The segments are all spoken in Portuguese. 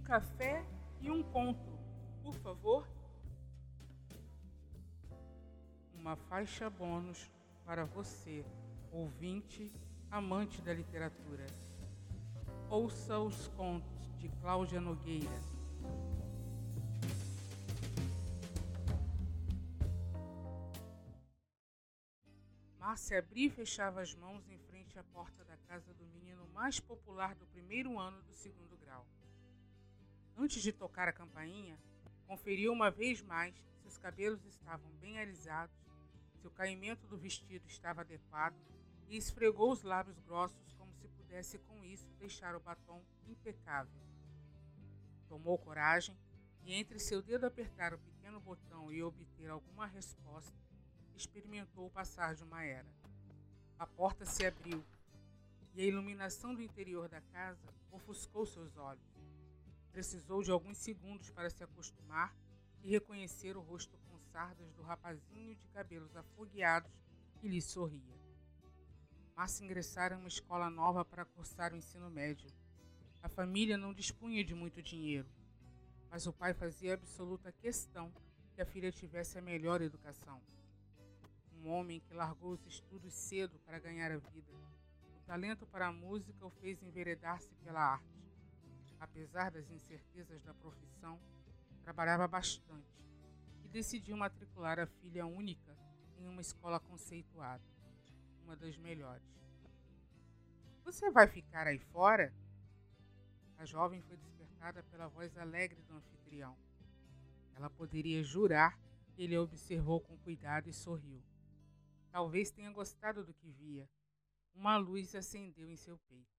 Um café e um conto, por favor. Uma faixa bônus para você, ouvinte, amante da literatura. Ouça os contos de Cláudia Nogueira. Márcia abria e fechava as mãos em frente à porta da casa do menino mais popular do primeiro ano do segundo grau. Antes de tocar a campainha, conferiu uma vez mais se os cabelos estavam bem alisados, se o caimento do vestido estava adequado e esfregou os lábios grossos como se pudesse com isso deixar o batom impecável. Tomou coragem e, entre seu dedo apertar o pequeno botão e obter alguma resposta, experimentou passar de uma era. A porta se abriu e a iluminação do interior da casa ofuscou seus olhos. Precisou de alguns segundos para se acostumar e reconhecer o rosto com sardas do rapazinho de cabelos afogueados que lhe sorria. Márcia ingressara em uma escola nova para cursar o ensino médio. A família não dispunha de muito dinheiro, mas o pai fazia absoluta questão que a filha tivesse a melhor educação um homem que largou os estudos cedo para ganhar a vida. O talento para a música o fez enveredar-se pela arte. Apesar das incertezas da profissão, trabalhava bastante e decidiu matricular a filha única em uma escola conceituada, uma das melhores. Você vai ficar aí fora? A jovem foi despertada pela voz alegre do anfitrião. Ela poderia jurar que ele a observou com cuidado e sorriu. Talvez tenha gostado do que via. Uma luz acendeu em seu peito.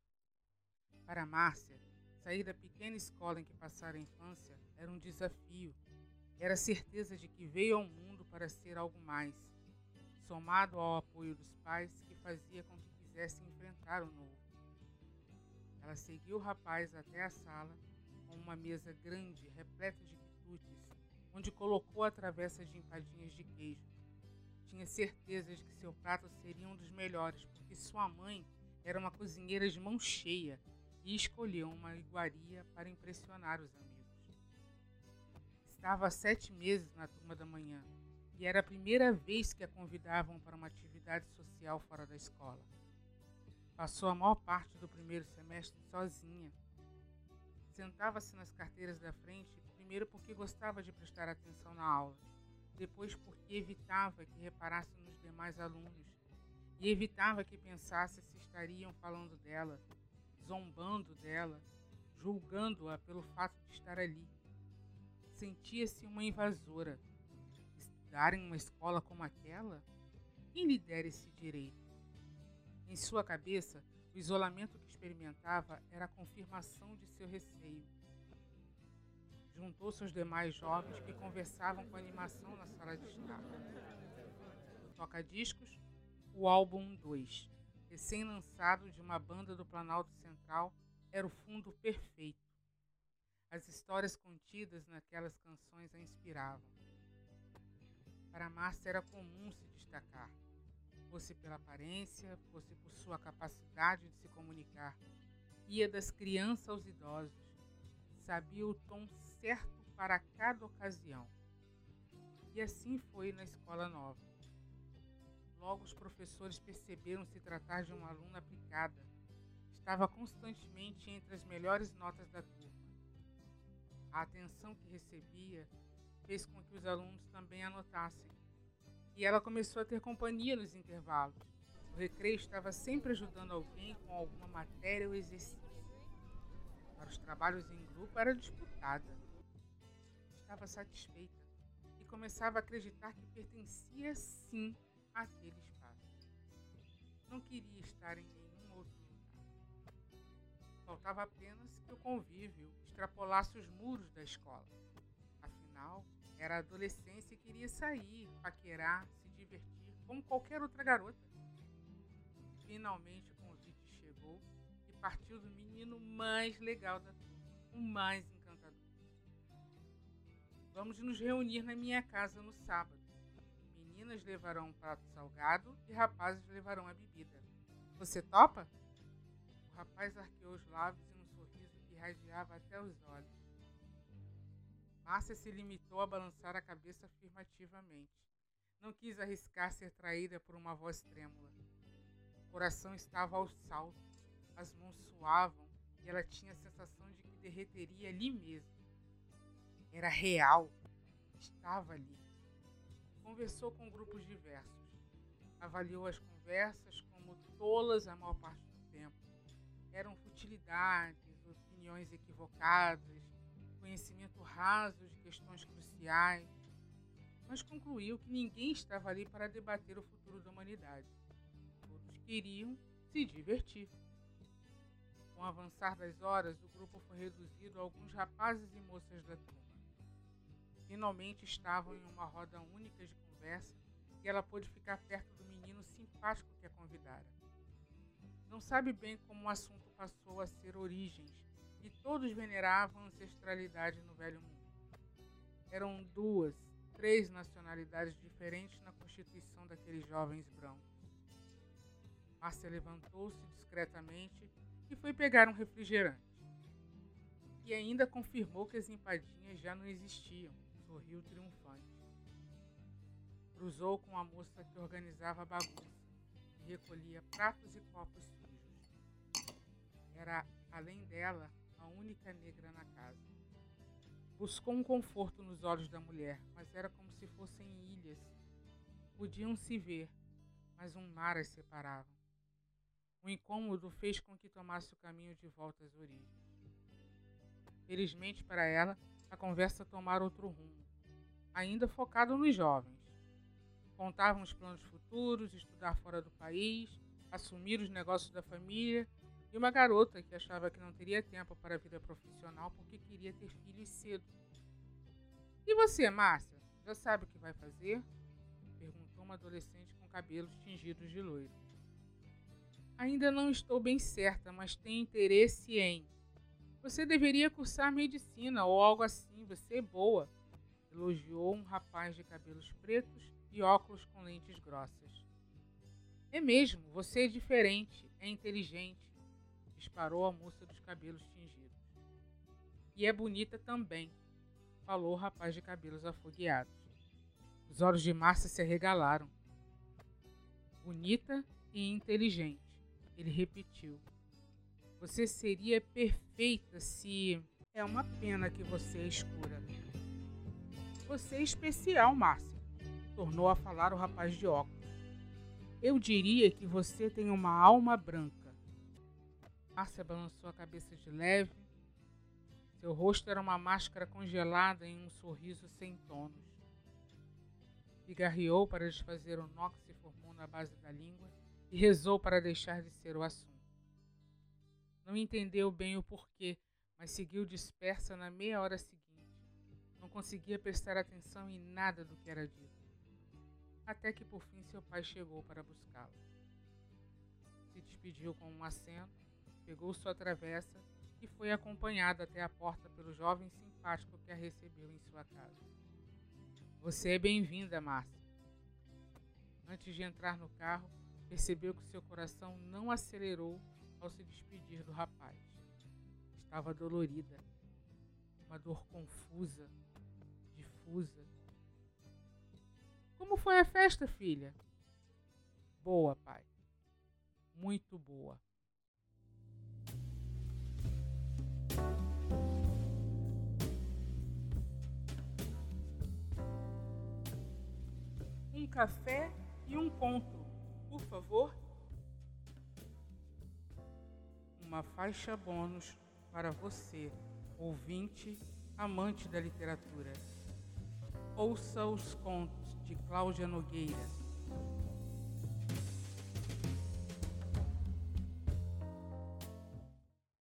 Para Márcia, sair da pequena escola em que passara a infância era um desafio. Era a certeza de que veio ao mundo para ser algo mais, somado ao apoio dos pais que fazia com que quisesse enfrentar o novo. Ela seguiu o rapaz até a sala, com uma mesa grande, repleta de quitutes, onde colocou a travessa de empadinhas de queijo tinha certeza de que seu prato seria um dos melhores, porque sua mãe era uma cozinheira de mão cheia e escolheu uma iguaria para impressionar os amigos. Estava há sete meses na turma da manhã e era a primeira vez que a convidavam para uma atividade social fora da escola. Passou a maior parte do primeiro semestre sozinha. Sentava-se nas carteiras da frente, primeiro porque gostava de prestar atenção na aula depois porque evitava que reparasse nos demais alunos e evitava que pensasse se estariam falando dela, zombando dela, julgando-a pelo fato de estar ali. Sentia-se uma invasora. Estudar em uma escola como aquela? Quem lhe dera esse direito? Em sua cabeça, o isolamento que experimentava era a confirmação de seu receio juntou-se aos demais jovens que conversavam com animação na sala de estar. Toca-discos, o álbum 2, recém-lançado de uma banda do Planalto Central, era o fundo perfeito. As histórias contidas naquelas canções a inspiravam. Para Márcia era comum se destacar, fosse pela aparência, fosse por sua capacidade de se comunicar. Ia das crianças aos idosos, sabia o tom certo para cada ocasião. E assim foi na escola nova. Logo os professores perceberam se tratar de uma aluna aplicada. Estava constantemente entre as melhores notas da turma. A atenção que recebia fez com que os alunos também anotassem. E ela começou a ter companhia nos intervalos. O recreio estava sempre ajudando alguém com alguma matéria ou exercício. Para os trabalhos em grupo era disputada estava satisfeita e começava a acreditar que pertencia sim àquele espaço. Não queria estar em nenhum outro lugar. Faltava apenas que o convívio extrapolasse os muros da escola. Afinal, era adolescência e queria sair, paquerar, se divertir, como qualquer outra garota. Finalmente o convite chegou e partiu do menino mais legal da turma, o mais Vamos nos reunir na minha casa no sábado. Meninas levarão um prato salgado e rapazes levarão a bebida. Você topa? O rapaz arqueou os lábios em um sorriso que irradiava até os olhos. Márcia se limitou a balançar a cabeça afirmativamente. Não quis arriscar ser traída por uma voz trêmula. O coração estava aos saltos, as mãos suavam e ela tinha a sensação de que derreteria ali mesmo. Era real, estava ali. Conversou com grupos diversos. Avaliou as conversas como tolas a maior parte do tempo. Eram futilidades, opiniões equivocadas, conhecimento raso de questões cruciais, mas concluiu que ninguém estava ali para debater o futuro da humanidade. Todos queriam se divertir. Com o avançar das horas, o grupo foi reduzido a alguns rapazes e moças da turma. Finalmente estavam em uma roda única de conversa e ela pôde ficar perto do menino simpático que a convidara. Não sabe bem como o assunto passou a ser origens, e todos veneravam a ancestralidade no Velho Mundo. Eram duas, três nacionalidades diferentes na constituição daqueles jovens brancos. Márcia levantou-se discretamente e foi pegar um refrigerante. E ainda confirmou que as empadinhas já não existiam. Sorriu triunfante. Cruzou com a moça que organizava a bagunça e recolhia pratos e copos sujos. Era, além dela, a única negra na casa. Buscou um conforto nos olhos da mulher, mas era como se fossem ilhas. Podiam se ver, mas um mar as separava. O incômodo fez com que tomasse o caminho de volta às origens. Felizmente para ela, a conversa tomara outro rumo, ainda focado nos jovens. Contavam os planos futuros, estudar fora do país, assumir os negócios da família e uma garota que achava que não teria tempo para a vida profissional porque queria ter filhos cedo. E você, Márcia, já sabe o que vai fazer? Perguntou uma adolescente com cabelos tingidos de loiro. Ainda não estou bem certa, mas tenho interesse em. Você deveria cursar medicina ou algo assim, você é boa. Elogiou um rapaz de cabelos pretos e óculos com lentes grossas. É mesmo, você é diferente, é inteligente, disparou a moça dos cabelos tingidos. E é bonita também, falou o rapaz de cabelos afogueados. Os olhos de Márcia se arregalaram. Bonita e inteligente, ele repetiu. Você seria perfeita se. É uma pena que você é escura. Você é especial, Márcia, tornou a falar o rapaz de óculos. Eu diria que você tem uma alma branca. Márcia balançou a cabeça de leve. Seu rosto era uma máscara congelada em um sorriso sem tonos. Pigarreou para desfazer o nó que se formou na base da língua e rezou para deixar de ser o assunto. Não entendeu bem o porquê, mas seguiu dispersa na meia hora seguinte. Não conseguia prestar atenção em nada do que era dito. Até que por fim seu pai chegou para buscá-la. Se despediu com um aceno pegou sua travessa e foi acompanhada até a porta pelo jovem simpático que a recebeu em sua casa. Você é bem-vinda, Márcia. Antes de entrar no carro, percebeu que seu coração não acelerou ao se despedir do rapaz. Estava dolorida, uma dor confusa, difusa. Como foi a festa, filha? Boa, pai. Muito boa. café e um conto, por favor. Uma faixa bônus para você, ouvinte, amante da literatura. Ouça os contos de Cláudia Nogueira